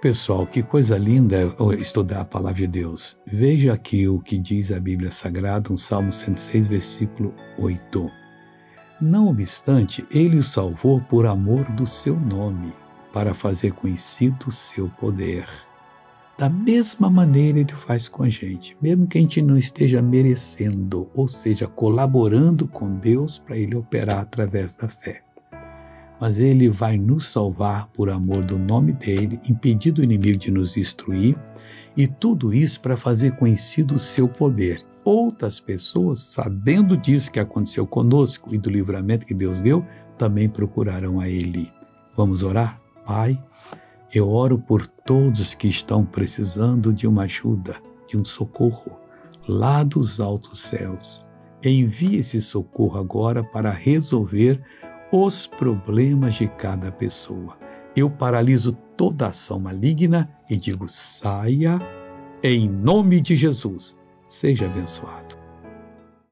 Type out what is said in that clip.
Pessoal, que coisa linda estudar a palavra de Deus. Veja aqui o que diz a Bíblia Sagrada, um Salmo 106, versículo 8. Não obstante, ele o salvou por amor do seu nome, para fazer conhecido o seu poder. Da mesma maneira ele faz com a gente, mesmo que a gente não esteja merecendo, ou seja, colaborando com Deus para ele operar através da fé mas ele vai nos salvar por amor do nome dele, impedir o inimigo de nos destruir, e tudo isso para fazer conhecido o seu poder. Outras pessoas, sabendo disso que aconteceu conosco e do livramento que Deus deu, também procurarão a ele. Vamos orar? Pai, eu oro por todos que estão precisando de uma ajuda, de um socorro, lá dos altos céus. Envie esse socorro agora para resolver os problemas de cada pessoa. Eu paraliso toda ação maligna e digo: saia em nome de Jesus. Seja abençoado.